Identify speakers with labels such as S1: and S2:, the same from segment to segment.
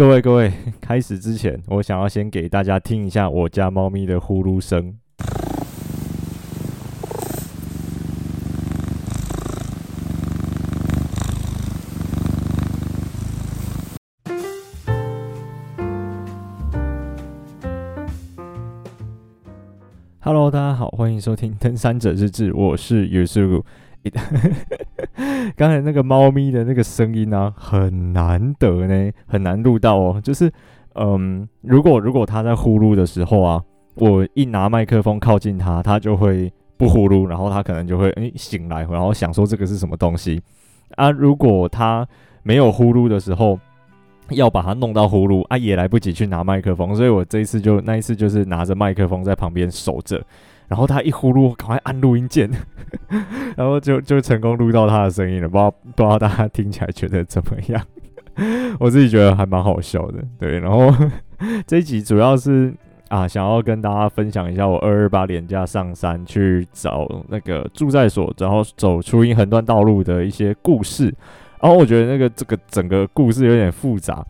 S1: 各位各位，开始之前，我想要先给大家听一下我家猫咪的呼噜声。Hello，大家好，欢迎收听《登山者日志》，我是 Yusuke。刚才那个猫咪的那个声音呢、很难得呢，很难录到哦。就是，嗯，如果如果它在呼噜的时候啊，我一拿麦克风靠近它，它就会不呼噜，然后它可能就会诶、醒来，然后想说这个是什么东西啊。如果它没有呼噜的时候，要把它弄到呼噜啊，也来不及去拿麦克风，所以我这一次就那一次就是拿着麦克风在旁边守着。然后他一呼噜，赶快按录音键，然后就就成功录到他的声音了。不知道不知道大家听起来觉得怎么样？我自己觉得还蛮好笑的。对，然后 这一集主要是啊，想要跟大家分享一下我二二八连假上山去找那个住在所，然后走出英横断道路的一些故事。然后我觉得那个这个整个故事有点复杂，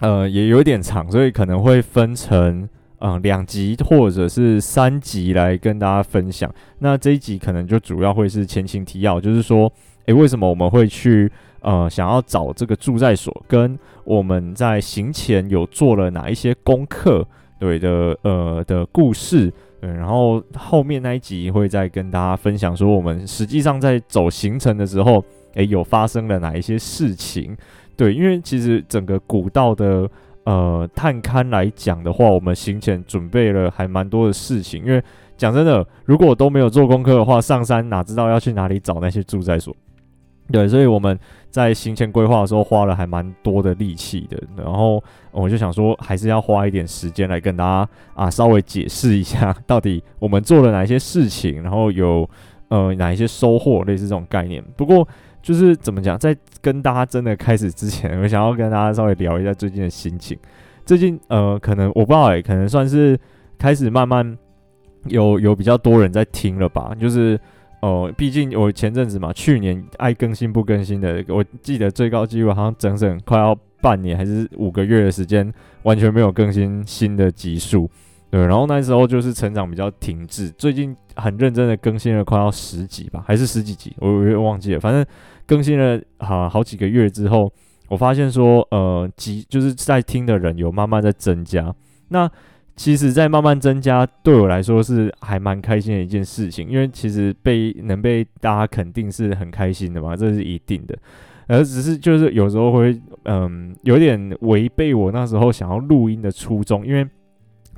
S1: 呃，也有点长，所以可能会分成。嗯，两集或者是三集来跟大家分享。那这一集可能就主要会是前情提要，就是说，诶，为什么我们会去呃想要找这个住在所，跟我们在行前有做了哪一些功课，对的，呃的故事。对，然后后面那一集会再跟大家分享说，我们实际上在走行程的时候，诶，有发生了哪一些事情。对，因为其实整个古道的。呃，探勘来讲的话，我们行前准备了还蛮多的事情。因为讲真的，如果都没有做功课的话，上山哪知道要去哪里找那些住在所？对，所以我们在行前规划的时候花了还蛮多的力气的。然后我就想说，还是要花一点时间来跟大家啊稍微解释一下，到底我们做了哪些事情，然后有呃哪一些收获，类似这种概念。不过。就是怎么讲，在跟大家真的开始之前，我想要跟大家稍微聊一下最近的心情。最近呃，可能我不知道欸，可能算是开始慢慢有有比较多人在听了吧。就是呃，毕竟我前阵子嘛，去年爱更新不更新的，我记得最高纪录好像整整快要半年还是五个月的时间，完全没有更新新的集数。对，然后那时候就是成长比较停滞，最近很认真的更新了快要十集吧，还是十几集，我有点忘记了。反正更新了好好几个月之后，我发现说，呃，集就是在听的人有慢慢在增加。那其实，在慢慢增加，对我来说是还蛮开心的一件事情，因为其实被能被大家肯定是很开心的嘛，这是一定的。而只是就是有时候会，嗯，有点违背我那时候想要录音的初衷，因为。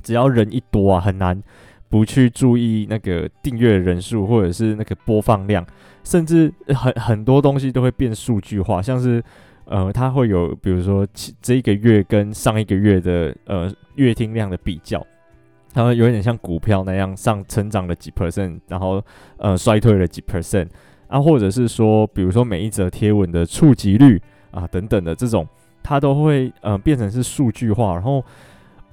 S1: 只要人一多啊，很难不去注意那个订阅人数，或者是那个播放量，甚至很很多东西都会变数据化，像是呃，它会有比如说这一个月跟上一个月的呃月听量的比较，它会有点像股票那样上成长了几 percent，然后呃衰退了几 percent 啊，或者是说比如说每一则贴文的触及率啊等等的这种，它都会呃变成是数据化，然后。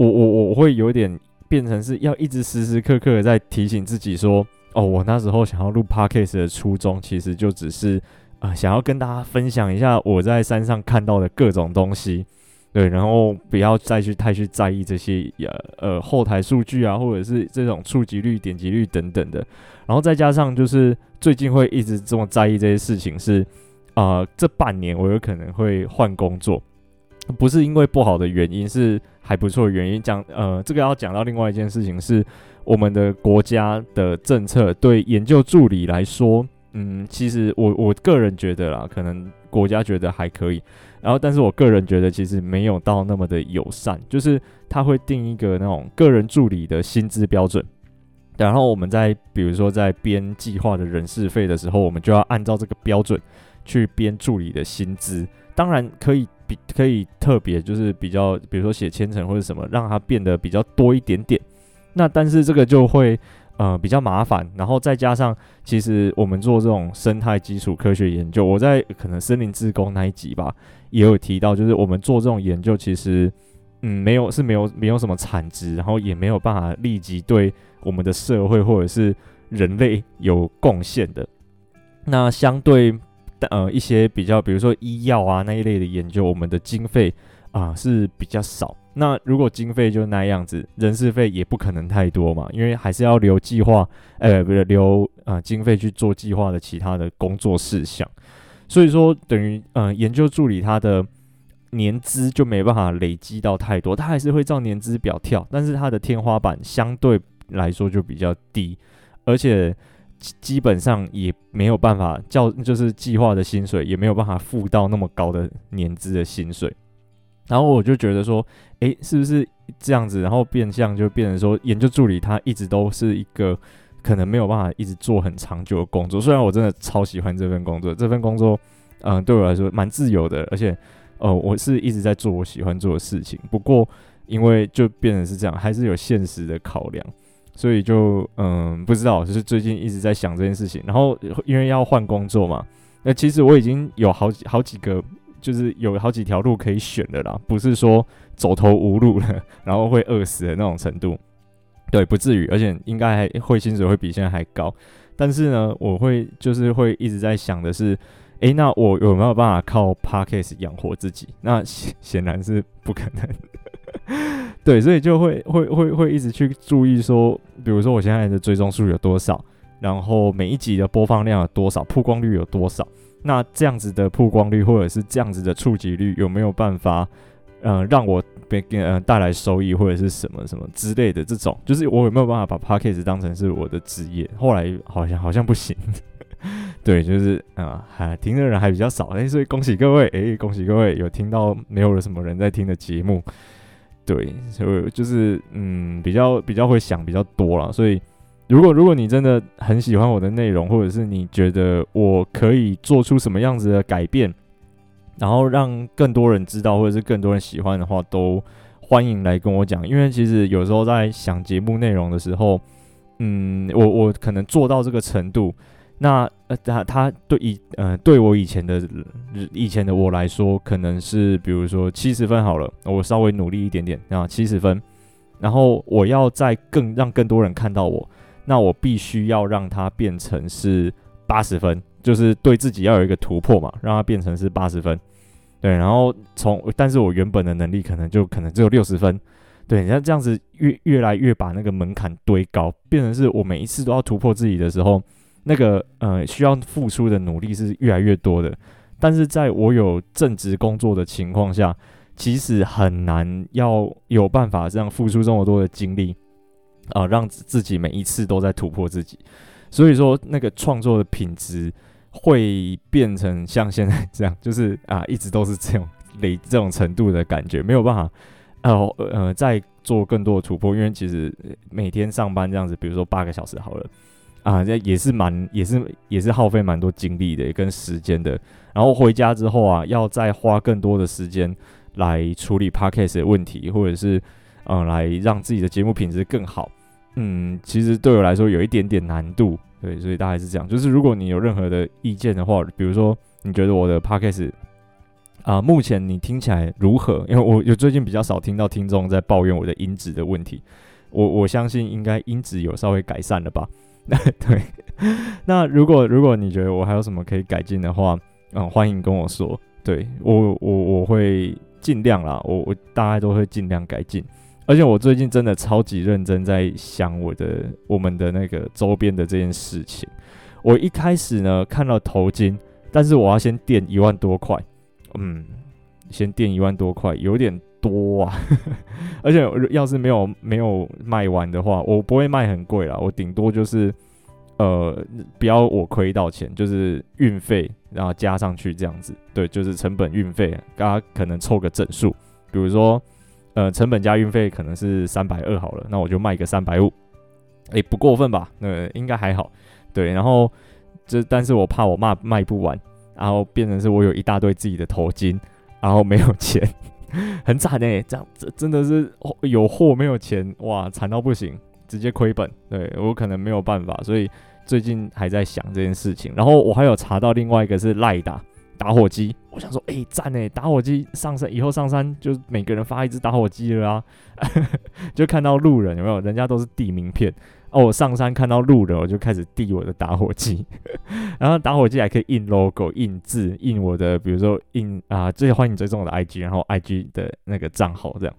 S1: 我我我会有点变成是要一直时时刻刻的在提醒自己说，哦，我那时候想要录 Podcast 的初衷，其实就只是啊、想要跟大家分享一下我在山上看到的各种东西，对，然后不要再去太去在意这些呃呃后台数据啊，或者是这种触及率、点击率等等的，然后再加上就是最近会一直这么在意这些事情是，啊，这半年我有可能会换工作。不是因为不好的原因，是还不错的原因。讲呃，这个要讲到另外一件事情，是我们的国家的政策对研究助理来说，嗯，其实我我个人觉得啦，可能国家觉得还可以，然后但是我个人觉得其实没有到那么的友善，就是他会定一个那种个人助理的薪资标准，然后我们在比如说在编计划的人事费的时候，我们就要按照这个标准去编助理的薪资，当然可以。可以特别就是比较，比如说写千层或者什么，让它变得比较多一点点。那但是这个就会呃比较麻烦，然后再加上其实我们做这种生态基础科学研究，我在可能森林自工那一集吧也有提到，就是我们做这种研究其实嗯没有是没有没有什么产值，然后也没有办法立即对我们的社会或者是人类有贡献的。那相对。呃，一些比较，比如说医药啊那一类的研究，我们的经费啊、是比较少。那如果经费就那样子，人事费也不可能太多嘛，因为还是要留计划，呃，不是留啊、经费去做计划的其他的工作事项。所以说，等于呃研究助理他的年资就没办法累积到太多，他还是会照年资表跳，但是他的天花板相对来说就比较低，而且基本上也没有办法叫就是计划的薪水也没有办法付到那么高的年资的薪水。然后我就觉得说，诶，是不是这样子？然后变相就变成说，研究助理他一直都是一个可能没有办法一直做很长久的工作。虽然我真的超喜欢这份工作，这份工作，嗯、对我来说蛮自由的，而且，呃，我是一直在做我喜欢做的事情。不过，因为就变成是这样，还是有现实的考量，所以就嗯、不知道，就是最近一直在想这件事情。然后因为要换工作嘛，那其实我已经有好几好几个。就是有好几条路可以选的啦，不是说走投无路了，然后会饿死的那种程度，对，不至于，而且应该还会薪水会比现在还高。但是呢，我会就是会一直在想的是，诶，那我有没有办法靠 Podcast 养活自己？那显显然是不可能。对，所以就会会会会一直去注意说，比如说我现在的追踪数有多少，然后每一集的播放量有多少，曝光率有多少。那这样子的曝光率，或者是这样子的触及率，有没有办法，呃，让我给呃带来收益，或者是什么什么之类的这种，就是我有没有办法把 Podcast 当成是我的职业？后来好像好像不行，对，就是啊，还听的人还比较少，哎，所以恭喜各位，哎，恭喜各位有听到没有了什么人在听的节目，对，所以就是嗯，比较比较会想比较多了，所以。如果如果你真的很喜欢我的内容，或者是你觉得我可以做出什么样子的改变，然后让更多人知道，或者是更多人喜欢的话，都欢迎来跟我讲。因为其实有时候在想节目内容的时候，嗯，我我可能做到这个程度，那呃他他对以呃对我以前的以前的我来说，可能是比如说七十分好了，我稍微努力一点点啊，七十分，然后我要再更让更多人看到我。那我必须要让它变成是八十分，就是对自己要有一个突破嘛，让它变成是八十分，对，然后从，但是我原本的能力可能就可能只有六十分，对，像这样子越越来越把那个门槛堆高，变成是我每一次都要突破自己的时候，那个呃需要付出的努力是越来越多的，但是在我有正职工作的情况下，其实很难要有办法这样付出这么多的精力。啊，让自己每一次都在突破自己，所以说那个创作的品质会变成像现在这样，就是啊，一直都是这种累这种程度的感觉，没有办法，呃，呃，再做更多的突破，因为其实每天上班这样子，比如说八个小时好了，啊，这也是蛮也是也是耗费蛮多精力的跟时间的，然后回家之后啊，要再花更多的时间来处理 Podcast 的问题，或者是嗯，来让自己的节目品质更好。嗯，其实对我来说有一点点难度，对，所以大概是这样。就是如果你有任何的意见的话，比如说你觉得我的 podcast 啊，目前你听起来如何？因为我有最近比较少听到听众在抱怨我的音质的问题，我我相信应该音质有稍微改善了吧？对，那如果如果你觉得我还有什么可以改进的话，嗯，欢迎跟我说，对，我我我会尽量啦，我我大概都会尽量改进。而且我最近真的超级认真在想我的我们的那个周边的这件事情。我一开始呢看到头巾，但是我要先垫一万多块，嗯，先垫一万多块有点多啊。而且要是没有没有卖完的话，我不会卖很贵啦，我顶多就是呃不要我亏到钱，就是运费然后加上去这样子，对，就是成本运费，大家可能凑个整数，比如说。呃，成本加运费可能是三百二好了，那我就卖个三百五，诶，不过分吧？呃，应该还好，对。然后这，但是我怕我卖卖不完，然后变成是我有一大堆自己的头巾，然后没有钱，很惨诶，这样这真的是有货没有钱，哇，惨到不行，直接亏本。对，我可能没有办法，所以最近还在想这件事情。然后我还有查到另外一个是赖打。打火机，我想说，哎、赞哎！打火机上山以后上山就每个人发一支打火机了啊，就看到路人有没有？人家都是递名片哦，我上山看到路人，我就开始递我的打火机，然后打火机还可以印 logo、印字、印我的，比如说印啊，最欢迎追踪我的 IG，然后 IG 的那个账号这样。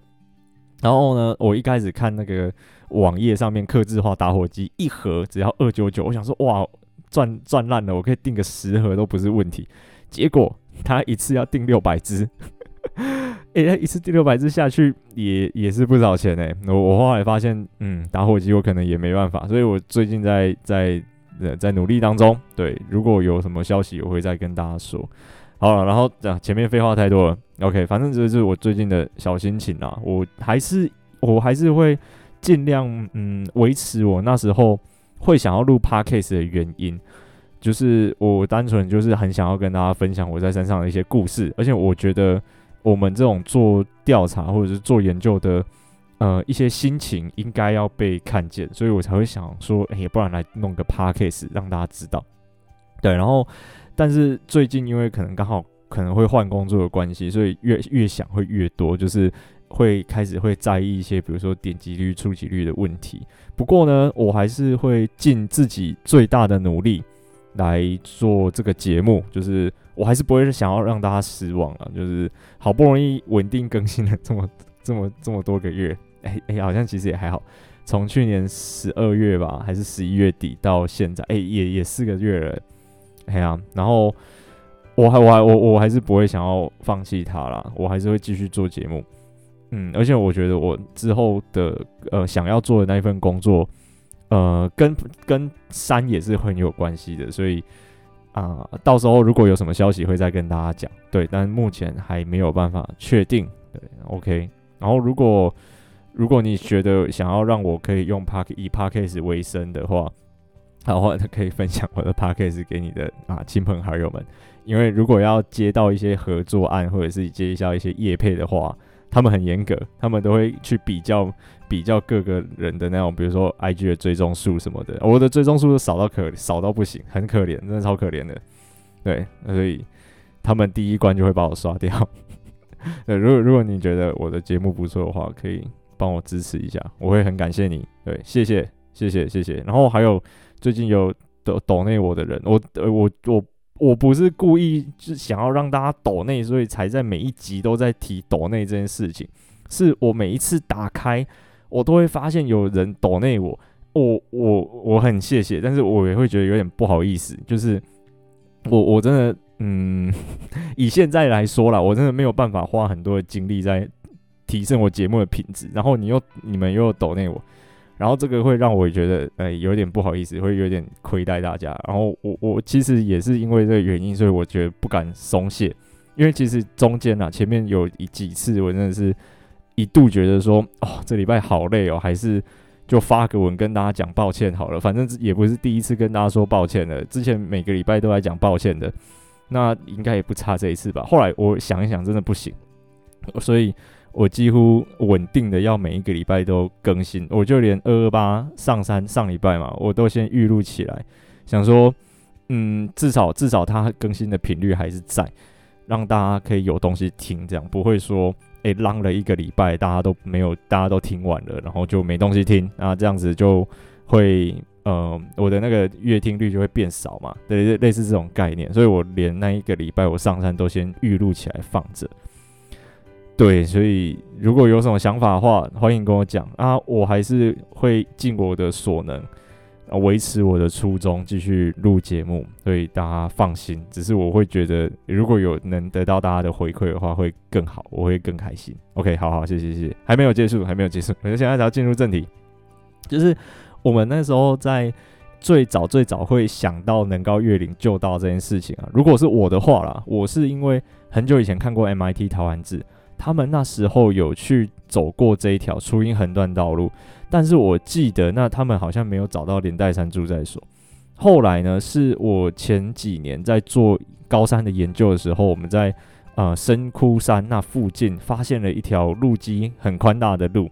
S1: 然后呢，我一开始看那个网页上面刻字化打火机一盒只要二九九，我想说哇，赚赚烂了，我可以订个十盒都不是问题。结果他一次要订六百支。哎、欸，一次第六百支下去也也是不少钱哎。我我后来发现，嗯，打火机我可能也没办法，所以我最近在在呃在努力当中。对，如果有什么消息，我会再跟大家说。好了，然后讲、啊、前面废话太多了，OK，反正这就是我最近的小心情啊。我还是我还是会尽量嗯维持我那时候会想要录 Podcast 的原因，就是我单纯就是很想要跟大家分享我在山上的一些故事，而且我觉得。我们这种做调查或者是做研究的，呃，一些心情应该要被看见，所以我才会想说，哎，不然来弄个 podcast 让大家知道。对，然后，但是最近因为可能刚好可能会换工作的关系，所以越越想会越多，就是会开始会在意一些，比如说点击率、触及率的问题。不过呢，我还是会尽自己最大的努力来做这个节目，就是。我还是不会想要让大家失望啊，就是好不容易稳定更新了这么 这么这么多个月，哎、欸、哎、好像其实也还好，从去年十二月吧，还是十一月底到现在，哎、也也四个月了，哎呀、然后我还我还我我还是不会想要放弃它啦，我还是会继续做节目，嗯，而且我觉得我之后的呃想要做的那一份工作，呃，跟跟山也是很有关系的，所以。啊、到时候如果有什么消息会再跟大家讲，对，但目前还没有办法确定，对，OK。然后如果如果你觉得想要让我可以用 Park 以 Podcast 为生的话，好的话可以分享我的 Podcast 给你的啊亲朋好友们，因为如果要接到一些合作案或者是接一下一些业配的话。他们很严格，他们都会去比较比较各个人的那种，比如说 IG 的追踪数什么的。我的追踪数少到可少到不行，很可怜，真的超可怜的。对，所以他们第一关就会把我刷掉。对，如果如果你觉得我的节目不错的话，可以帮我支持一下，我会很感谢你。对，谢谢谢谢谢谢。然后还有最近有抖抖内我的人，我我我。我不是故意就想要让大家抖内，所以才在每一集都在提抖内这件事情。是我每一次打开，我都会发现有人抖内我，我我我很谢谢，但是我也会觉得有点不好意思。就是我我真的，嗯，以现在来说啦，我真的没有办法花很多的精力在提升我节目的品质。然后你又你们又抖内我。然后这个会让我觉得，呃，有点不好意思，会有点亏待大家。然后我我其实也是因为这个原因，所以我觉得不敢松懈。因为其实中间啊，前面有一几次，我真的是一度觉得说，哦，这礼拜好累哦，还是就发个文跟大家讲抱歉好了。反正也不是第一次跟大家说抱歉了，之前每个礼拜都来讲抱歉的，那应该也不差这一次吧。后来我想一想，真的不行，所以。我几乎稳定的要每一个礼拜都更新，我就连二二八上山上礼拜嘛，我都先预录起来，想说，嗯，至少至少它更新的频率还是在，让大家可以有东西听，这样不会说，诶，浪了一个礼拜，大家都没有，大家都听完了，然后就没东西听，那这样子就会，呃，我的那个阅听率就会变少嘛，对，类似这种概念，所以我连那一个礼拜我上山都先预录起来放着。对，所以如果有什么想法的话，欢迎跟我讲啊，我还是会尽我的所能，维持我的初衷，继续录节目，所以大家放心。只是我会觉得，如果有能得到大家的回馈的话，会更好，我会更开心。OK，好好，谢谢谢谢，还没有结束，还没有结束，我现在只要进入正题，就是我们那时候在最早最早会想到能高越岭就到这件事情啊。如果是我的话啦，我是因为很久以前看过 MIT 桃环志。他们那时候有去走过这一条初音横断道路，但是我记得那他们好像没有找到连带山住在所。后来呢，是我前几年在做高山的研究的时候，我们在呃深窟山那附近发现了一条路基很宽大的路，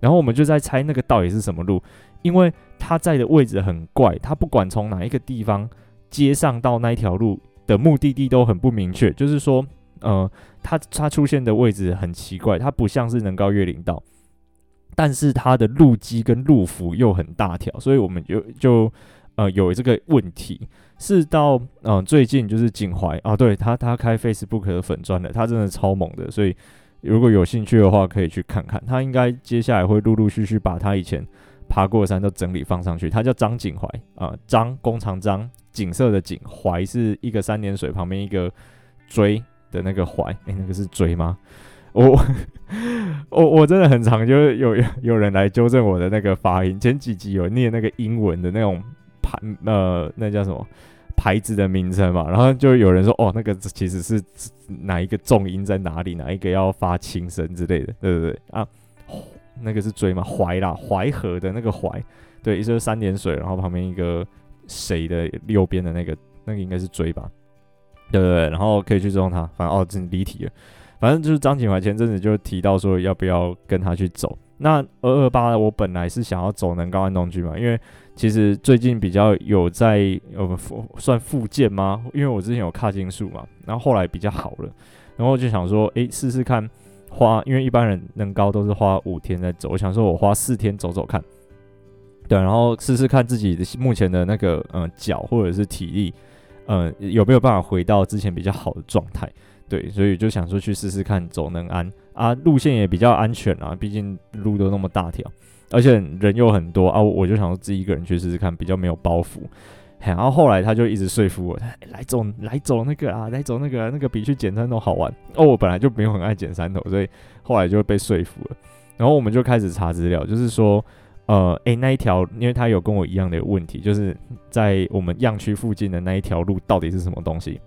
S1: 然后我们就在猜那个到底是什么路，因为它在的位置很怪，它不管从哪一个地方接上到那一条路的目的地都很不明确，就是说。呃，它它出现的位置很奇怪，它不像是能高越岭道，但是它的路基跟路幅又很大条，所以我们就就呃有这个问题。是到嗯、最近就是景怀啊，对他他开 Facebook 的粉钻了，他真的超猛的，所以如果有兴趣的话可以去看看。他应该接下来会陆陆续续把他以前爬过山都整理放上去。他叫张景怀啊，张弓长张景色的景，怀是一个三点水旁边一个锥的那个怀，诶、欸，那个是锥吗？我我我真的很常就是有有人来纠正我的那个发音，前几集有念那个英文的那种牌呃，那叫什么？牌子的名称嘛，然后就有人说，哦，那个其实是哪一个重音在哪里，哪一个要发轻声之类的，对不对啊？那个是锥嘛，淮啦，淮河的那个淮，对，一是三点水，然后旁边一个谁的右边的那个，那个应该是锥吧，对不对？然后可以去用它，反正哦，真离题了，反正就是张景怀前阵子就提到说要不要跟他去走。那二二八我本来是想要走能高安东区嘛，因为其实最近比较有在呃算复健吗？因为我之前有髂胫束嘛，然后后来比较好了，然后就想说，诶，试试看花，因为一般人能高都是花五天在走，我想说我花四天走走看，对，然后试试看自己的目前的那个嗯、脚或者是体力，呃、有没有办法回到之前比较好的状态。对，所以就想说去试试看走能安啊，路线也比较安全啊，毕竟路都那么大条，而且人又很多啊，我就想说自己一个人去试试看，比较没有包袱。然后后来他就一直说服我，来走来走那个啊，来走那个那个比去捡山头好玩哦。我本来就没有很爱捡山头，所以后来就被说服了。然后我们就开始查资料，就是说，呃，诶，那一条，因为他有跟我一样的问题，就是在我们样区附近的那一条路到底是什么东西？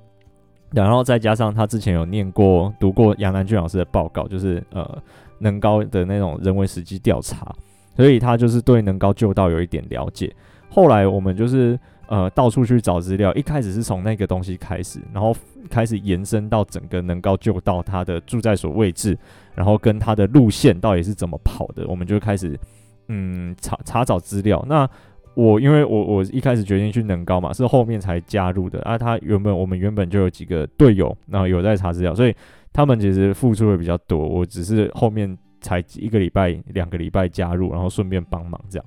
S1: 然后再加上他之前有念过、读过杨南俊老师的报告，就是呃能高的那种人文实际调查，所以他就是对能高旧道有一点了解。后来我们就是呃到处去找资料，一开始是从那个东西开始，然后开始延伸到整个能高旧道它的住在所位置，然后跟它的路线到底是怎么跑的，我们就开始嗯查查找资料。那我因为我我一开始决定去能高嘛，是后面才加入的啊。他原本我们原本就有几个队友，然后有在查资料，所以他们其实付出的比较多。我只是后面才一个礼拜、两个礼拜加入，然后顺便帮忙这样。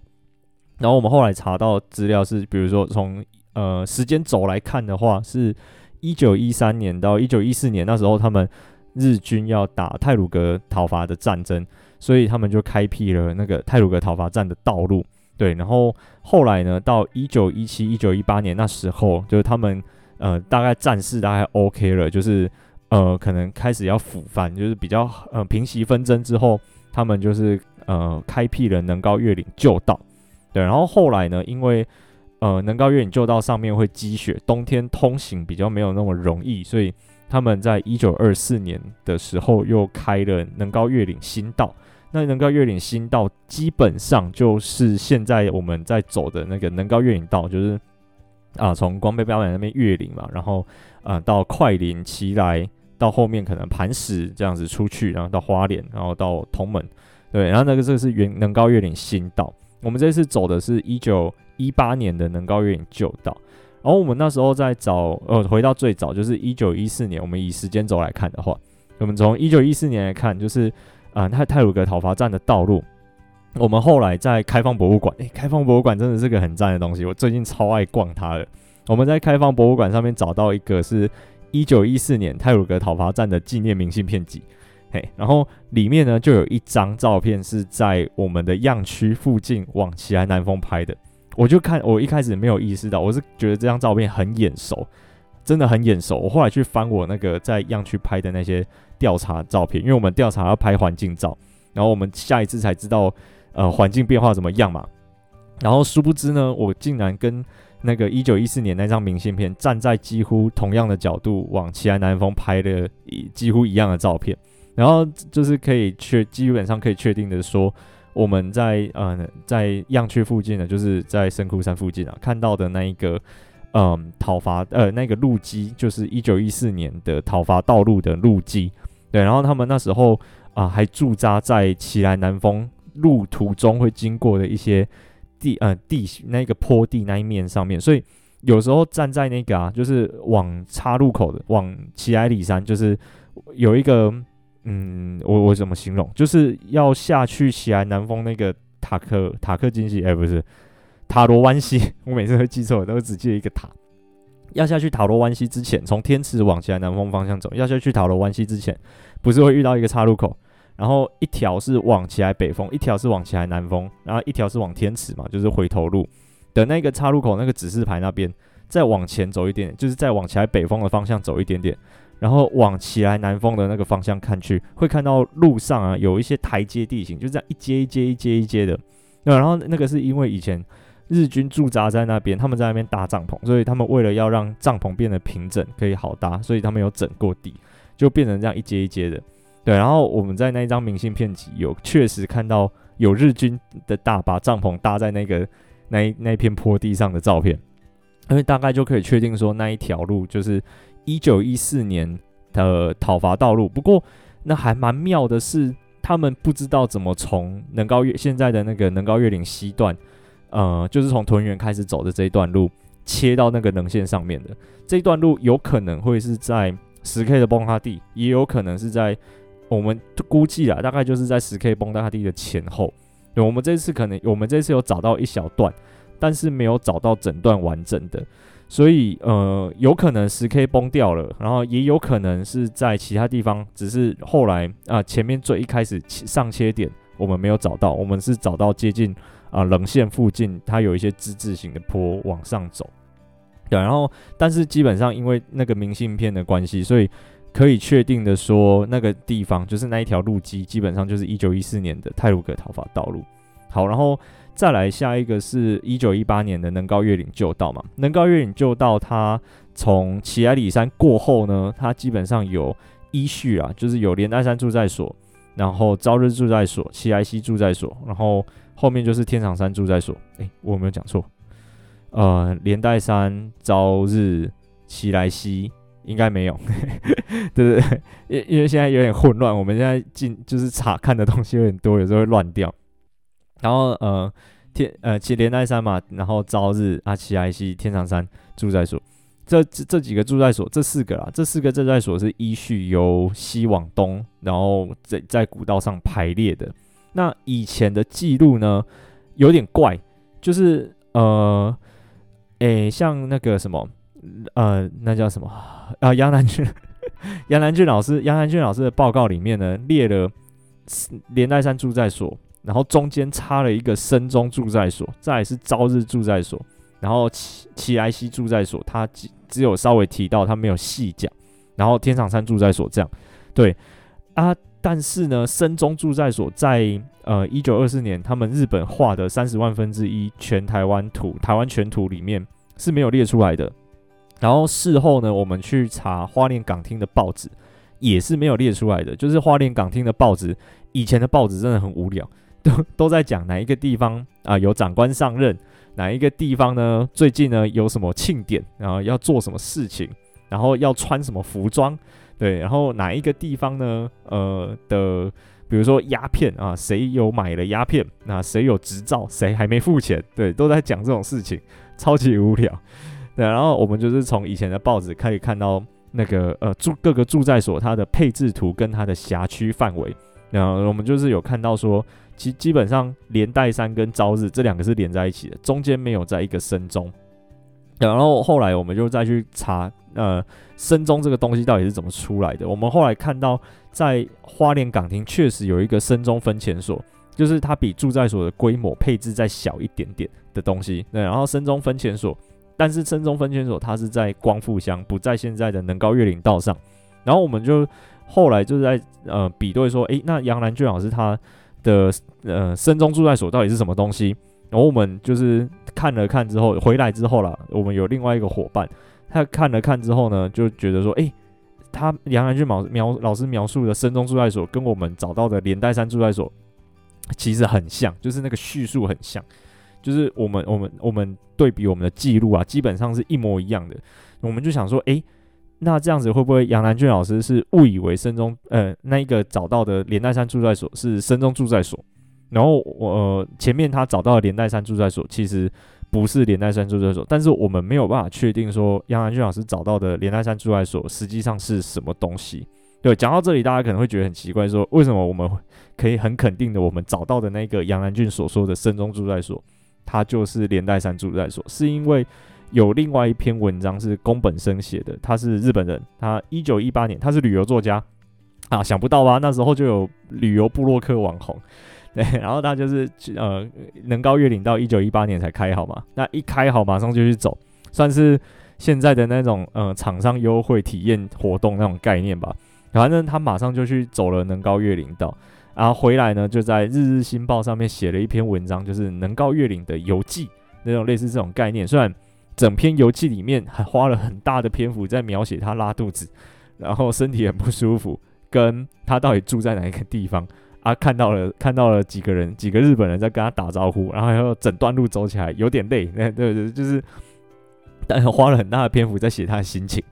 S1: 然后我们后来查到资料是，比如说从呃时间轴来看的话，是一九一三年到一九一四年，那时候他们日军要打泰鲁格讨伐的战争，所以他们就开辟了那个泰鲁阁讨伐战的道路。对，然后后来呢，到一九一七、一九一八年那时候，就是他们呃大概战事大概 OK 了，就是呃可能开始要抚番，就是比较呃平息纷争之后，他们就是呃开辟了能高越岭旧道。对，然后后来呢，因为呃能高越岭旧道上面会积雪，冬天通行比较没有那么容易，所以他们在一九二四年的时候又开了能高越岭新道。那能高越岭新道基本上就是现在我们在走的那个能高越岭道，就是啊，从光背标板那边越岭嘛，然后啊到快林、奇来，到后面可能磐石这样子出去，然后到花莲，然后到同门，对，然后那个这个是原能高越岭新道。我们这次走的是一九一八年的能高越岭旧道，然后我们那时候在找，呃，回到最早就是一九一四年，我们以时间轴来看的话，我们从一九一四年来看，就是。啊，泰泰鲁阁讨伐战的道路，我们后来在开放博物馆，诶、开放博物馆真的是个很赞的东西，我最近超爱逛它的。我们在开放博物馆上面找到一个是一九一四年泰鲁阁讨伐战的纪念明信片集，嘿，然后里面呢就有一张照片是在我们的样区附近往奇安南峰拍的，我就看，我一开始没有意识到，我是觉得这张照片很眼熟。真的很眼熟。我后来去翻我那个在样区拍的那些调查照片，因为我们调查要拍环境照，然后我们下一次才知道，呃，环境变化怎么样嘛。然后殊不知呢，我竟然跟那个一九一四年那张明信片站在几乎同样的角度往奇安南峰拍的几乎一样的照片。然后就是可以确基本上可以确定的说，我们在呃在样区附近呢，就是在深窟山附近啊看到的那一个。嗯，讨伐呃那个路基就是一九一四年的讨伐道路的路基，对，然后他们那时候啊、还驻扎在奇莱南峰路途中会经过的一些地呃地那个坡地那一面上面，所以有时候站在那个啊，就是往岔路口的往奇莱里山，就是有一个嗯，我我怎么形容？就是要下去奇莱南峰那个塔克塔克金溪，哎，不是塔罗湾溪，我每次会记错，都只记得一个塔。要下去塔罗湾溪之前，从天池往奇莱南风方向走，要下去塔罗湾溪之前，不是会遇到一个岔路口，然后一条是往起来北风，一条是往起来南风，然后一条是往天池嘛，就是回头路的那个岔路口那个指示牌那边，再往前走一点，就是再往起来北风的方向走一点点，然后往起来南风的那个方向看去，会看到路上啊有一些台阶地形，就这样一阶一阶一阶一阶的，那然后那个是因为以前。日军驻扎在那边，他们在那边搭帐篷，所以他们为了要让帐篷变得平整，可以好搭，所以他们有整过地，就变成这样一阶一阶的。对，然后我们在那一张明信片集有确实看到有日军的大把帐篷搭在那个那那片坡地上的照片，因为大概就可以确定说那一条路就是一九一四年的讨伐道路。不过那还蛮妙的是，他们不知道怎么从能高越现在的那个能高越岭西段。呃，就是从屯园开始走的这一段路，切到那个棱线上面的这一段路，有可能会是在十 K 的崩塌地，也有可能是在我们估计啊，大概就是在十 K 崩塌地的前后。对，我们这次可能，我们这次有找到一小段，但是没有找到整段完整的，所以呃，有可能十 K 崩掉了，然后也有可能是在其他地方，只是后来啊、前面最一开始上切点我们没有找到，我们是找到接近。啊，棱线附近它有一些之字形的坡往上走，对，然后但是基本上因为那个明信片的关系，所以可以确定的说，那个地方就是那一条路基，基本上就是一九一四年的泰鲁阁讨伐道路。好，然后再来下一个是一九一八年的能高越岭旧道嘛，能高越岭旧道它从奇埃里山过后呢，它基本上有依序啊，就是有连带山住在所，然后朝日住在所、奇埃西住在所，然后。后面就是天长山住在所，诶，我有没有讲错？呃，连带山、朝日、奇莱西应该没有，对 对对，因因为现在有点混乱，我们现在进就是查看的东西有点多，有时候会乱掉。然后呃天呃其连带山嘛，然后朝日啊、奇莱西、天长山住在所，这这这几个住在所，这四个啦，这四个驻在所是依序由西往东，然后在在古道上排列的。那以前的记录呢，有点怪，就是呃，诶、像那个什么，呃，那叫什么啊？杨南俊，杨南俊老师，杨南俊老师的报告里面呢，列了连带山住在所，然后中间插了一个深中住在所，再是朝日住在所，然后奇奇莱西驻在所，他只只有稍微提到，他没有细讲，然后天长山住在所这样，对啊。但是呢，深中驻在所在呃一九二四年，他们日本画的三十万分之一全台湾图，台湾全图里面是没有列出来的。然后事后呢，我们去查花莲港厅的报纸，也是没有列出来的。就是花莲港厅的报纸，以前的报纸真的很无聊，都都在讲哪一个地方啊、有长官上任，哪一个地方呢最近呢有什么庆典，然后要做什么事情，然后要穿什么服装。对，然后哪一个地方呢？呃的，比如说鸦片啊，谁有买了鸦片？那谁有执照？谁还没付钱？对，都在讲这种事情，超级无聊。对，然后我们就是从以前的报纸可以看到那个呃住各个住在所它的配置图跟它的辖区范围。然后我们就是有看到说，其基本上连带山跟朝日这两个是连在一起的，中间没有在一个深中。然后后来我们就再去查，呃，深中这个东西到底是怎么出来的？我们后来看到，在花莲港厅确实有一个深中分遣所，就是它比住在所的规模配置再小一点点的东西。对，然后深中分遣所，但是深中分遣所它是在光复乡，不在现在的能高月岭道上。然后我们就后来就是在呃比对说，诶，那杨兰俊老师他的呃深中住在所到底是什么东西？然后我们就是看了看之后回来之后啦，我们有另外一个伙伴，他看了看之后呢，就觉得说，诶，他杨南俊描描老师描述的深中住在所跟我们找到的连带山住在所其实很像，就是那个叙述很像，就是我们我们我们对比我们的记录啊，基本上是一模一样的。我们就想说，诶，那这样子会不会杨南俊老师是误以为深中呃那一个找到的连带山住在所是深中住在所？然后我、呃、前面他找到的连带山住在所，其实不是连带山驻在所，但是我们没有办法确定说杨兰俊老师找到的连带山驻在所实际上是什么东西。对，讲到这里，大家可能会觉得很奇怪，说为什么我们可以很肯定的，我们找到的那个杨兰俊所说的深中住在所，它就是连带山驻在所，是因为有另外一篇文章是宫本生写的，他是日本人，他一九一八年，他是旅游作家啊，想不到吧？那时候就有旅游部落客网红。对，然后他就是呃，能高越岭到一九一八年才开好嘛，那一开好马上就去走，算是现在的那种呃厂商优惠体验活动那种概念吧。反正他马上就去走了能高越岭道，然后回来呢就在日日新报上面写了一篇文章，就是能高越岭的游记那种类似这种概念。虽然整篇游记里面还花了很大的篇幅在描写他拉肚子，然后身体很不舒服，跟他到底住在哪一个地方。他、看到了，看到了几个人，几个日本人在跟他打招呼，然后还有整段路走起来有点累，对对对，就是，但花了很大的篇幅在写他的心情。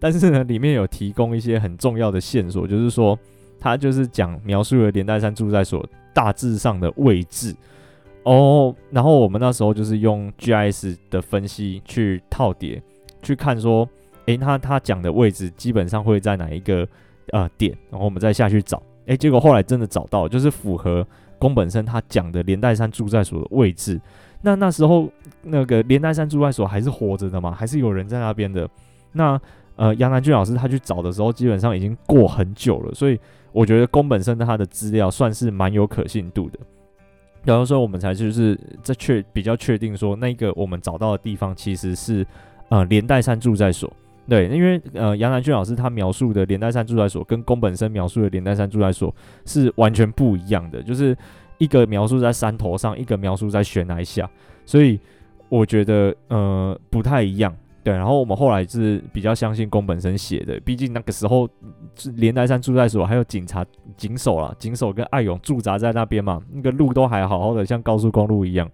S1: 但是呢，里面有提供一些很重要的线索，就是说他就是讲描述了连带山住在所大致上的位置哦。然后我们那时候就是用 GIS 的分析去套叠，去看说，诶，他他讲的位置基本上会在哪一个呃点，然后我们再下去找。诶，结果后来真的找到，就是符合宫本身他讲的连带山住在所的位置。那那时候那个连带山住在所还是活着的吗？还是有人在那边的？那呃，杨南俊老师他去找的时候，基本上已经过很久了，所以我觉得宫本身的他的资料算是蛮有可信度的。然后说我们才就是在确比较确定说，那个我们找到的地方其实是呃连带山住在所。对，因为呃，杨南俊老师他描述的连带山住宅所跟宫本身描述的连带山住宅所是完全不一样的，就是一个描述在山头上，一个描述在悬崖下，所以我觉得呃不太一样。对，然后我们后来是比较相信宫本身写的，毕竟那个时候是连带山住宅所还有警察警守啦，警守跟爱勇驻扎在那边嘛，那个路都还好好的，像高速公路一样，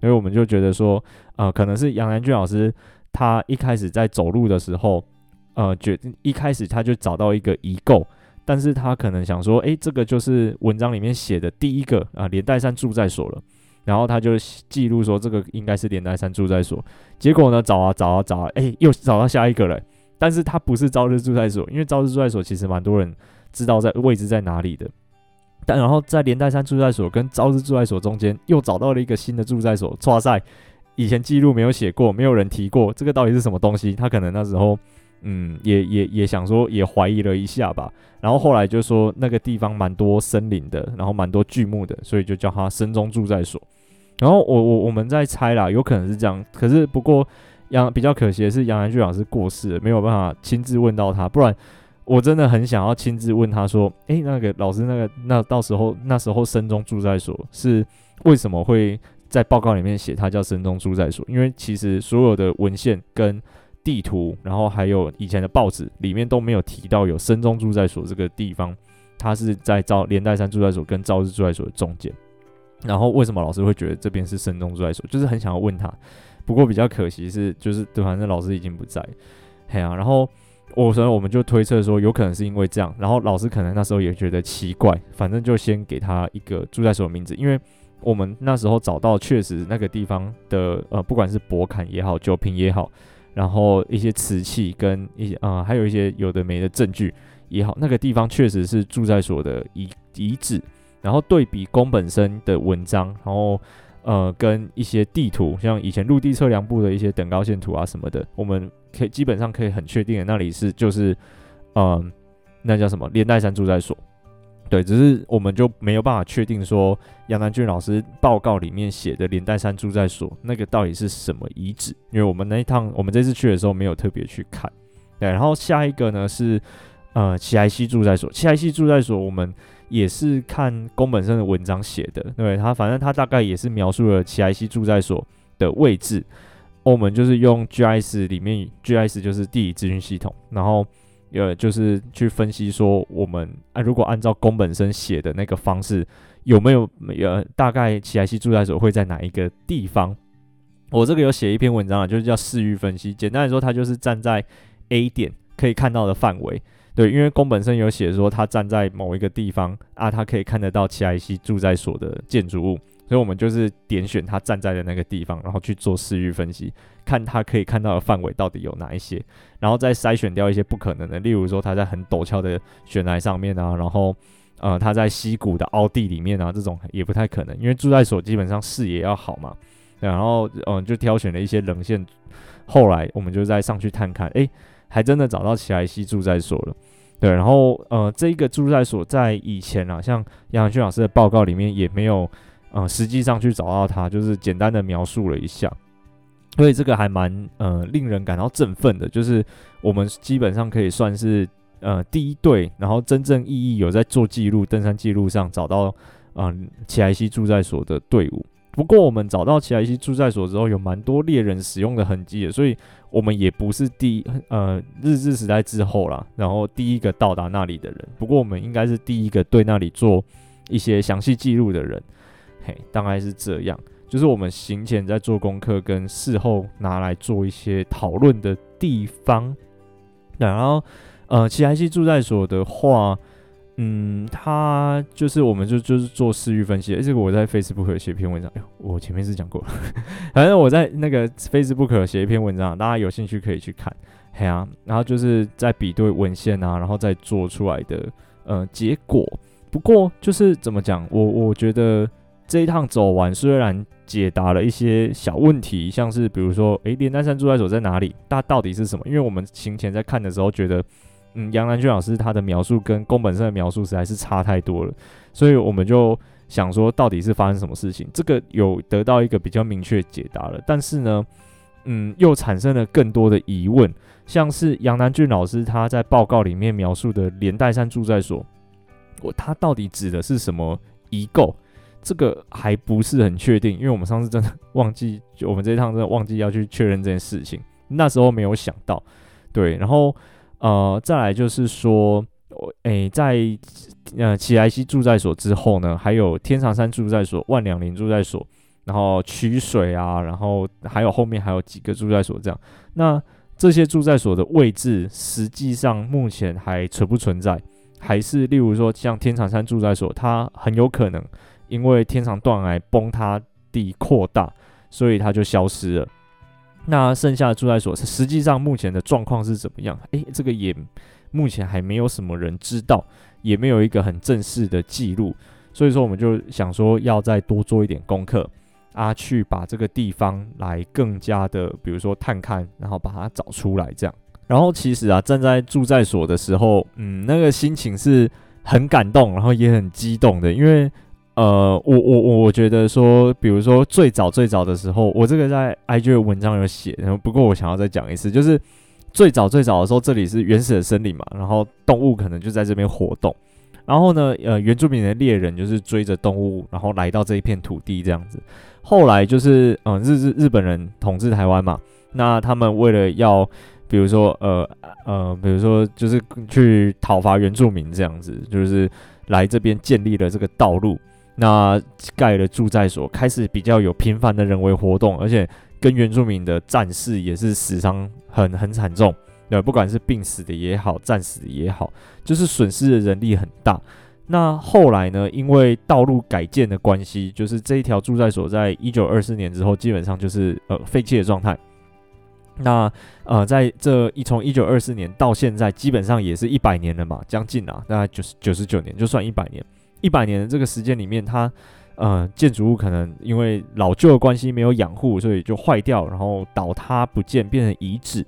S1: 所以我们就觉得说，呃，可能是杨南俊老师。他一开始在走路的时候，呃，决一开始他就找到一个遗构，但是他可能想说，诶，这个就是文章里面写的第一个啊、连带山住在所了。然后他就记录说，这个应该是连带山住在所。结果呢，找啊找啊找啊，诶，又找到下一个了。但是他不是朝日住在所，因为朝日住在所其实蛮多人知道在位置在哪里的。但然后在连带山住在所跟朝日住在所中间，又找到了一个新的住在所。哇塞！以前记录没有写过，没有人提过，这个到底是什么东西？他可能那时候，嗯，也也也想说，也怀疑了一下吧。然后后来就说那个地方蛮多森林的，然后蛮多巨木的，所以就叫它深中住在所。然后我我我们在猜啦，有可能是这样。可是不过杨比较可惜的是杨南俊老师过世了，没有办法亲自问到他。不然我真的很想要亲自问他说，诶，那个老师，那个那到时候那时候深中住在所是为什么会？在报告里面写，它叫深中住在所，因为其实所有的文献跟地图，然后还有以前的报纸里面都没有提到有深中住在所这个地方，它是在朝连带山住在所跟朝日住在所的中间。然后为什么老师会觉得这边是深中住在所？就是很想要问他，不过比较可惜是，就是对，反正老师已经不在，嘿啊。然后我所以我们就推测说，有可能是因为这样，然后老师可能那时候也觉得奇怪，反正就先给他一个住在所的名字，因为。我们那时候找到，确实那个地方的呃，不管是博坎也好，酒瓶也好，然后一些瓷器跟一些啊、呃，还有一些有的没的证据也好，那个地方确实是住在所的遗遗址。然后对比宫本身的文章，然后呃，跟一些地图，像以前陆地测量部的一些等高线图啊什么的，我们可以基本上可以很确定的，那里是就是嗯、呃，那叫什么连带山住在所。对，只是我们就没有办法确定说杨南俊老师报告里面写的连带山住在所那个到底是什么遗址，因为我们那一趟我们这次去的时候没有特别去看。对，然后下一个呢是呃齐莱西住在所，齐莱西住在所我们也是看宫本身的文章写的，对他反正他大概也是描述了齐莱西住在所的位置，我们就是用 GIS 里面 GIS 就是地理资讯系统，然后。呃，就是去分析说，我们啊，如果按照宫本身写的那个方式，有没有呃，大概奇莱溪驻在所会在哪一个地方？我这个有写一篇文章啊，就是叫视域分析。简单来说，它就是站在 A 点可以看到的范围。对，因为宫本身有写说，他站在某一个地方啊，他可以看得到奇莱溪驻在所的建筑物，所以我们就是点选他站在的那个地方，然后去做视域分析，看他可以看到的范围到底有哪一些，然后再筛选掉一些不可能的，例如说他在很陡峭的悬崖上面啊，然后呃他在溪谷的凹地里面啊，这种也不太可能，因为住在所基本上视野要好嘛，然后嗯、就挑选了一些棱线，后来我们就再上去探看，诶，还真的找到奇莱溪住在所了。对，然后呃，这个住在所在以前啊，像杨洋勋老师的报告里面也没有，呃，实际上去找到它，就是简单的描述了一下，所以这个还蛮呃令人感到振奋的，就是我们基本上可以算是呃第一队，然后真正意义有在做记录登山记录上找到呃奇莱西住在所的队伍。不过我们找到奇莱西住在所之后，有蛮多猎人使用的痕迹的，所以我们也不是第呃日治时代之后啦，然后第一个到达那里的人。不过我们应该是第一个对那里做一些详细记录的人，嘿，大概是这样。就是我们行前在做功课，跟事后拿来做一些讨论的地方。然后呃，奇莱溪驻在所的话。嗯，他就是，我们就就是做视域分析。诶、这个我在 Facebook 写一篇文章，哎呦，我前面是讲过，反正我在那个 Facebook 写一篇文章，大家有兴趣可以去看。嘿啊，然后就是在比对文献啊，然后再做出来的呃结果。不过就是怎么讲，我我觉得这一趟走完，虽然解答了一些小问题，像是比如说，诶、连丹山住在所在哪里？它到底是什么？因为我们行前在看的时候觉得。嗯，杨南俊老师他的描述跟宫本胜的描述实在是差太多了，所以我们就想说，到底是发生什么事情？这个有得到一个比较明确解答了，但是呢，嗯，又产生了更多的疑问，像是杨南俊老师他在报告里面描述的连带山住在所，我他到底指的是什么遗构？这个还不是很确定，因为我们上次真的忘记，就我们这一趟真的忘记要去确认这件事情，那时候没有想到，对，然后。呃，再来就是说，诶、在呃奇莱西住在所之后呢，还有天长山住在所、万两林住在所，然后曲水啊，然后还有后面还有几个住在所这样。那这些住在所的位置，实际上目前还存不存在？还是例如说像天长山住在所，它很有可能因为天长断崖崩塌地扩大，所以它就消失了。那剩下的住在所，实际上目前的状况是怎么样？诶，这个也目前还没有什么人知道，也没有一个很正式的记录，所以说我们就想说要再多做一点功课啊，去把这个地方来更加的，比如说探看，然后把它找出来这样。然后其实啊，站在住在所的时候，嗯，那个心情是很感动，然后也很激动的，因为。呃，我我我我觉得说，比如说最早最早的时候，我这个在 IG 的文章有写，然后不过我想要再讲一次，就是最早最早的时候，这里是原始的森林嘛，然后动物可能就在这边活动，然后呢，呃，原住民的猎人就是追着动物，然后来到这一片土地这样子。后来就是，嗯、日日日本人统治台湾嘛，那他们为了要，比如说，呃呃，比如说就是去讨伐原住民这样子，就是来这边建立了这个道路。那盖了住在所，开始比较有频繁的人为活动，而且跟原住民的战事也是死伤很很惨重，对，不管是病死的也好，战死的也好，就是损失的人力很大。那后来呢，因为道路改建的关系，就是这一条住在所在一九二四年之后，基本上就是呃废弃的状态。那呃，在这一从一九二四年到现在，基本上也是一百年了嘛，将近啊，大概九十九十九年，就算一百年。一百年的这个时间里面，它呃建筑物可能因为老旧的关系没有养护，所以就坏掉，然后倒塌不见，变成遗址。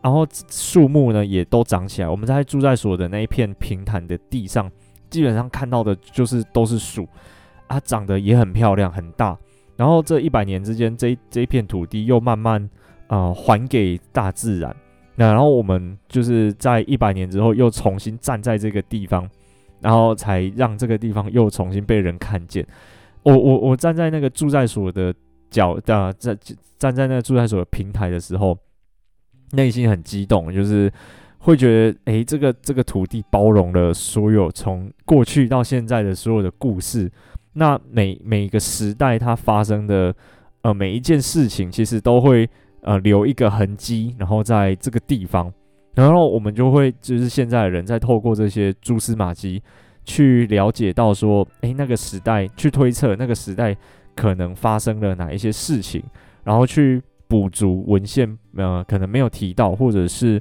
S1: 然后树木呢也都长起来。我们在住在所的那一片平坦的地上，基本上看到的就是都是树，它长得也很漂亮很大。然后这一百年之间，这这一片土地又慢慢呃还给大自然。那然后我们就是在一百年之后又重新站在这个地方。然后才让这个地方又重新被人看见。我我我站在那个住在所的角的站站在那个住在所的平台的时候，内心很激动，就是会觉得，诶，这个这个土地包容了所有从过去到现在的所有的故事。那每每一个时代它发生的呃每一件事情，其实都会呃留一个痕迹，然后在这个地方。然后我们就会，就是现在的人在透过这些蛛丝马迹去了解到说，诶，那个时代去推测那个时代可能发生了哪一些事情，然后去补足文献呃可能没有提到，或者是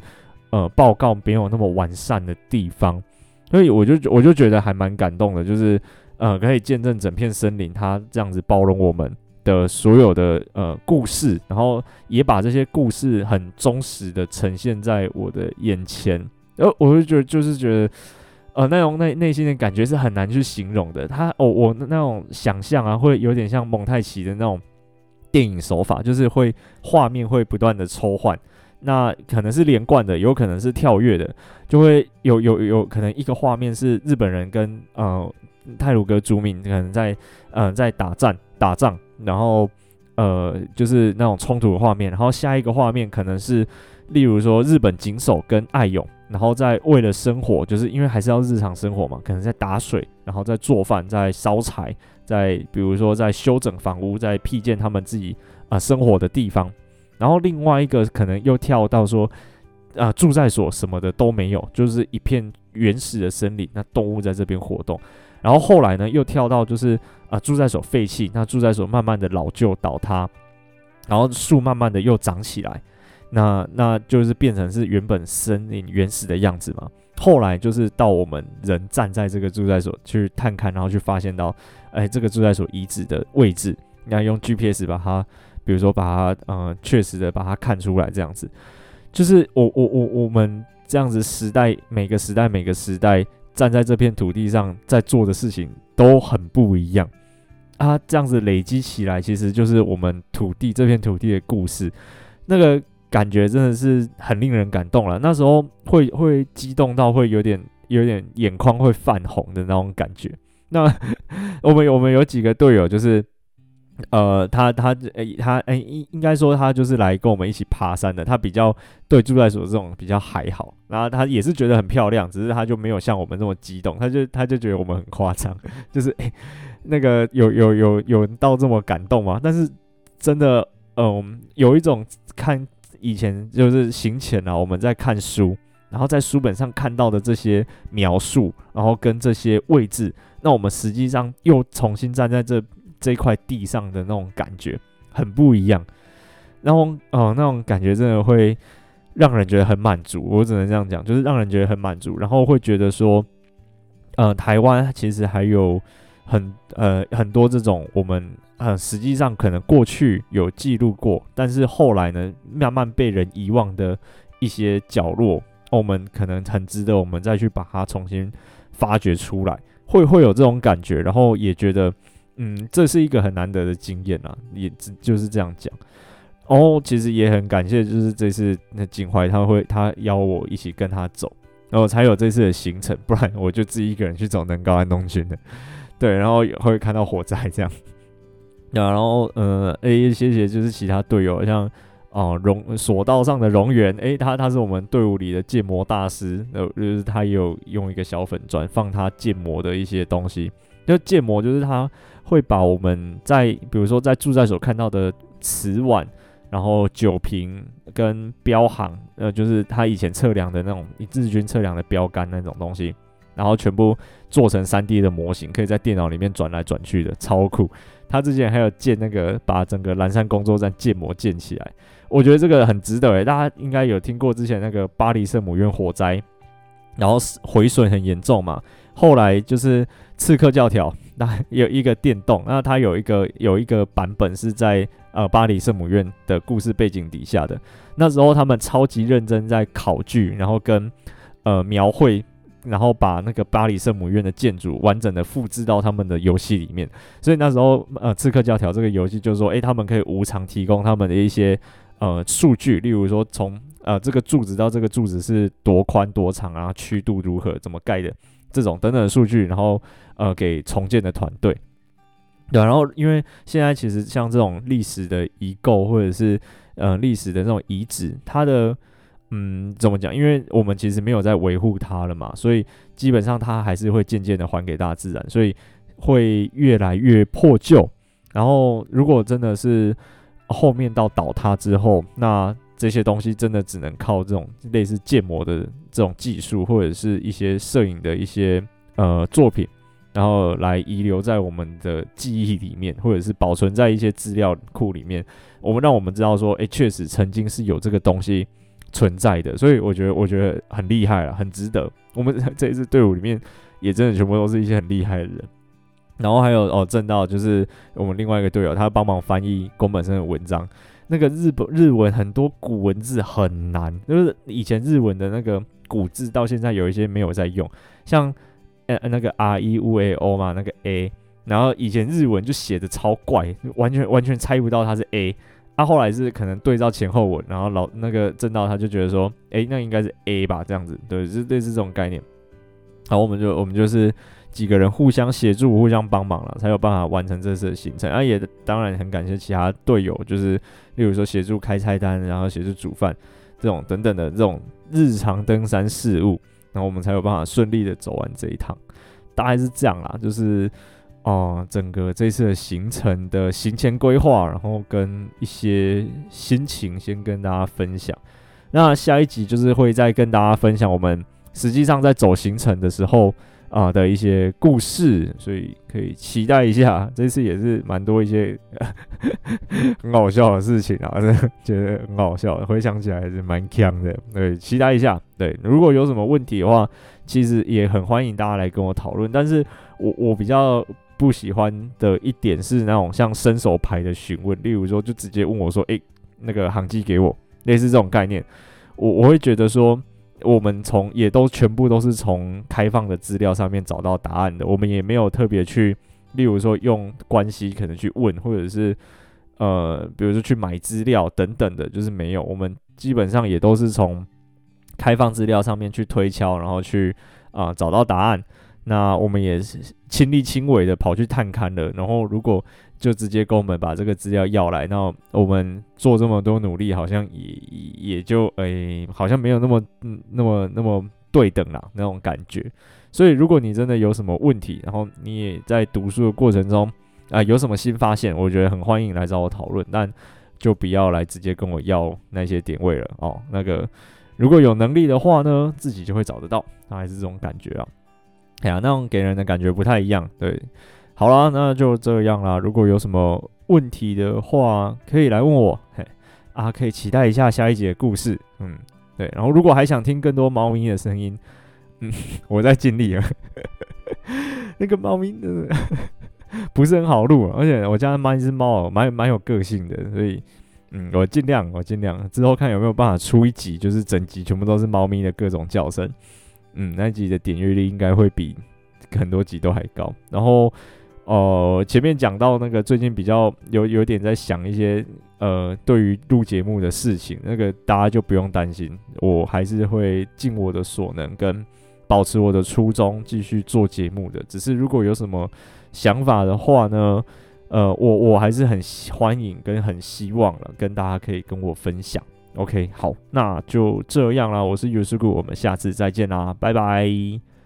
S1: 呃报告没有那么完善的地方，所以我就我就觉得还蛮感动的，就是呃可以见证整片森林它这样子包容我们的所有的呃故事，然后也把这些故事很忠实的呈现在我的眼前，然后我就觉得就是觉得。呃，那种内内心的感觉是很难去形容的。他哦，我那种想象啊，会有点像蒙太奇的那种电影手法，就是会画面会不断的抽换，那可能是连贯的，有可能是跳跃的，就会有有有可能一个画面是日本人跟呃泰鲁阁族民可能在呃在打战打仗，然后呃就是那种冲突的画面，然后下一个画面可能是例如说日本警守跟爱勇。然后在为了生活，就是因为还是要日常生活嘛，可能在打水，然后在做饭，在烧柴，在比如说在修整房屋，在辟建他们自己啊、生活的地方。然后另外一个可能又跳到说，啊、呃、驻在所什么的都没有，就是一片原始的森林，那动物在这边活动。然后后来呢，又跳到就是啊、呃、驻在所废弃，那住在所慢慢的老旧倒塌，然后树慢慢的又长起来。那那就是变成是原本森林原始的样子嘛。后来就是到我们人站在这个住在所去探看，然后去发现到，哎，这个住在所遗址的位置，要用 GPS 把它，比如说把它，嗯、确实的把它看出来，这样子，就是我我我我们这样子时代，每个时代每个时代站在这片土地上在做的事情都很不一样啊。这样子累积起来，其实就是我们土地这片土地的故事，那个。感觉真的是很令人感动了。那时候会会激动到会有点有点眼眶会泛红的那种感觉。那 我们我们有几个队友，就是呃，他他诶他诶应应该说他就是来跟我们一起爬山的。他比较对住在所这种比较还好，然后他也是觉得很漂亮，只是他就没有像我们这么激动。他就他就觉得我们很夸张，就是诶那个有有有有到这么感动吗？但是真的嗯，有一种看。以前就是行前啊，我们在看书，然后在书本上看到的这些描述，然后跟这些位置，那我们实际上又重新站在这这块地上的那种感觉很不一样。然后哦，那种感觉真的会让人觉得很满足。我只能这样讲，就是让人觉得很满足，然后会觉得说，呃，台湾其实还有很呃很多这种我们。呃，实际上可能过去有记录过，但是后来呢，慢慢被人遗忘的一些角落，我们可能很值得我们再去把它重新发掘出来，会会有这种感觉，然后也觉得，嗯，这是一个很难得的经验啊，也就是这样讲。哦，其实也很感谢，就是这次那景怀他会他邀我一起跟他走，然后才有这次的行程，不然我就自己一个人去走能高安东军的，对，然后也会看到火灾这样。啊，然后呃，诶，谢谢，就是其他队友，像哦，荣索道上的荣源，诶，他他是我们队伍里的建模大师，呃，就是他也有用一个小粉砖放他建模的一些东西。就建模就是他会把我们在比如说在住在所看到的瓷碗，然后酒瓶跟标行，呃，就是他以前测量的那种日军测量的标杆那种东西，然后全部做成 3D 的模型，可以在电脑里面转来转去的，超酷。他之前还有建那个把整个岚山工作站建模建起来，我觉得这个很值得诶，大家应该有听过之前那个巴黎圣母院火灾，然后毁损很严重嘛。后来就是刺客教条，那有一个电动，那它有一个有一个版本是在呃巴黎圣母院的故事背景底下的。那时候他们超级认真在考据，然后跟呃描绘。然后把那个巴黎圣母院的建筑完整的复制到他们的游戏里面，所以那时候呃，刺客教条这个游戏就是说，诶，他们可以无偿提供他们的一些呃数据，例如说从呃这个柱子到这个柱子是多宽多长啊，曲度如何，怎么盖的这种等等的数据，然后呃给重建的团队。对，然后因为现在其实像这种历史的遗构或者是呃历史的那种遗址，它的嗯，怎么讲？因为我们其实没有在维护它了嘛，所以基本上它还是会渐渐的还给大自然，所以会越来越破旧。然后，如果真的是后面到倒塌之后，那这些东西真的只能靠这种类似建模的这种技术，或者是一些摄影的一些呃作品，然后来遗留在我们的记忆里面，或者是保存在一些资料库里面。我们让我们知道说，诶，确实曾经是有这个东西存在的。所以我觉得，我觉得很厉害了，很值得。我们这一支队伍里面也真的全部都是一些很厉害的人。然后还有哦，正道就是我们另外一个队友，他帮忙翻译宫本身的文章。那个日本日文很多古文字很难，就是以前日文的那个古字到现在有一些没有在用，像呃那个 R E U A O 嘛，那个 A，然后以前日文就写的超怪，完全完全猜不到它是 A，啊后来是可能对照前后文，然后老那个正道他就觉得说，诶那应该是 A 吧这样子，对，是类似这种概念，好我们就我们就是。几个人互相协助、互相帮忙了，才有办法完成这次的行程。啊，也当然很感谢其他队友，就是例如说协助开菜单，然后协助煮饭这种等等的这种日常登山事务，然后我们才有办法顺利的走完这一趟。大概是这样啦，就是哦、整个这次的行程的行前规划，然后跟一些心情先跟大家分享。那下一集就是会再跟大家分享我们实际上在走行程的时候。啊的一些故事，所以可以期待一下。这次也是蛮多一些 很好笑的事情啊，觉得很好笑，回想起来还是蛮强的。对，期待一下。对，如果有什么问题的话，其实也很欢迎大家来跟我讨论。但是我我比较不喜欢的一点是那种像伸手牌的询问，例如说就直接问我说：“诶，那个航机给我。”类似这种概念，我我会觉得说。我们从也都全部都是从开放的资料上面找到答案的，我们也没有特别去，例如说用关系可能去问，或者是呃，比如说去买资料等等的，就是没有。我们基本上也都是从开放资料上面去推敲，然后去啊、找到答案。那我们也是亲力亲为的跑去探勘了，然后如果就直接跟我们把这个资料要来，那我们做这么多努力，好像也也就诶、好像没有那么嗯那么那么对等啦那种感觉。所以如果你真的有什么问题，然后你也在读书的过程中啊、有什么新发现，我觉得很欢迎来找我讨论，但就不要来直接跟我要那些点位了哦。那个如果有能力的话呢，自己就会找得到，大概是这种感觉啊。哎呀，那种给人的感觉不太一样，对。好啦，那就这样啦。如果有什么问题的话，可以来问我。嘿，啊，可以期待一下下一集的故事。嗯，对。然后，如果还想听更多猫咪的声音，嗯，我在尽力了。那个猫咪的 不是很好录，而且我家的猫一只猫，蛮蛮有个性的，所以，嗯，我尽量，我尽量之后看有没有办法出一集，就是整集全部都是猫咪的各种叫声。嗯，那集的点阅率应该会比很多集都还高。然后。哦、前面讲到那个最近比较有有点在想一些呃，对于录节目的事情，那个大家就不用担心，我还是会尽我的所能跟保持我的初衷继续做节目的。只是如果有什么想法的话呢，呃，我我还是很欢迎跟很希望了，跟大家可以跟我分享。OK，好，那就这样啦，我是尤世顾，我们下次再见啦，拜拜。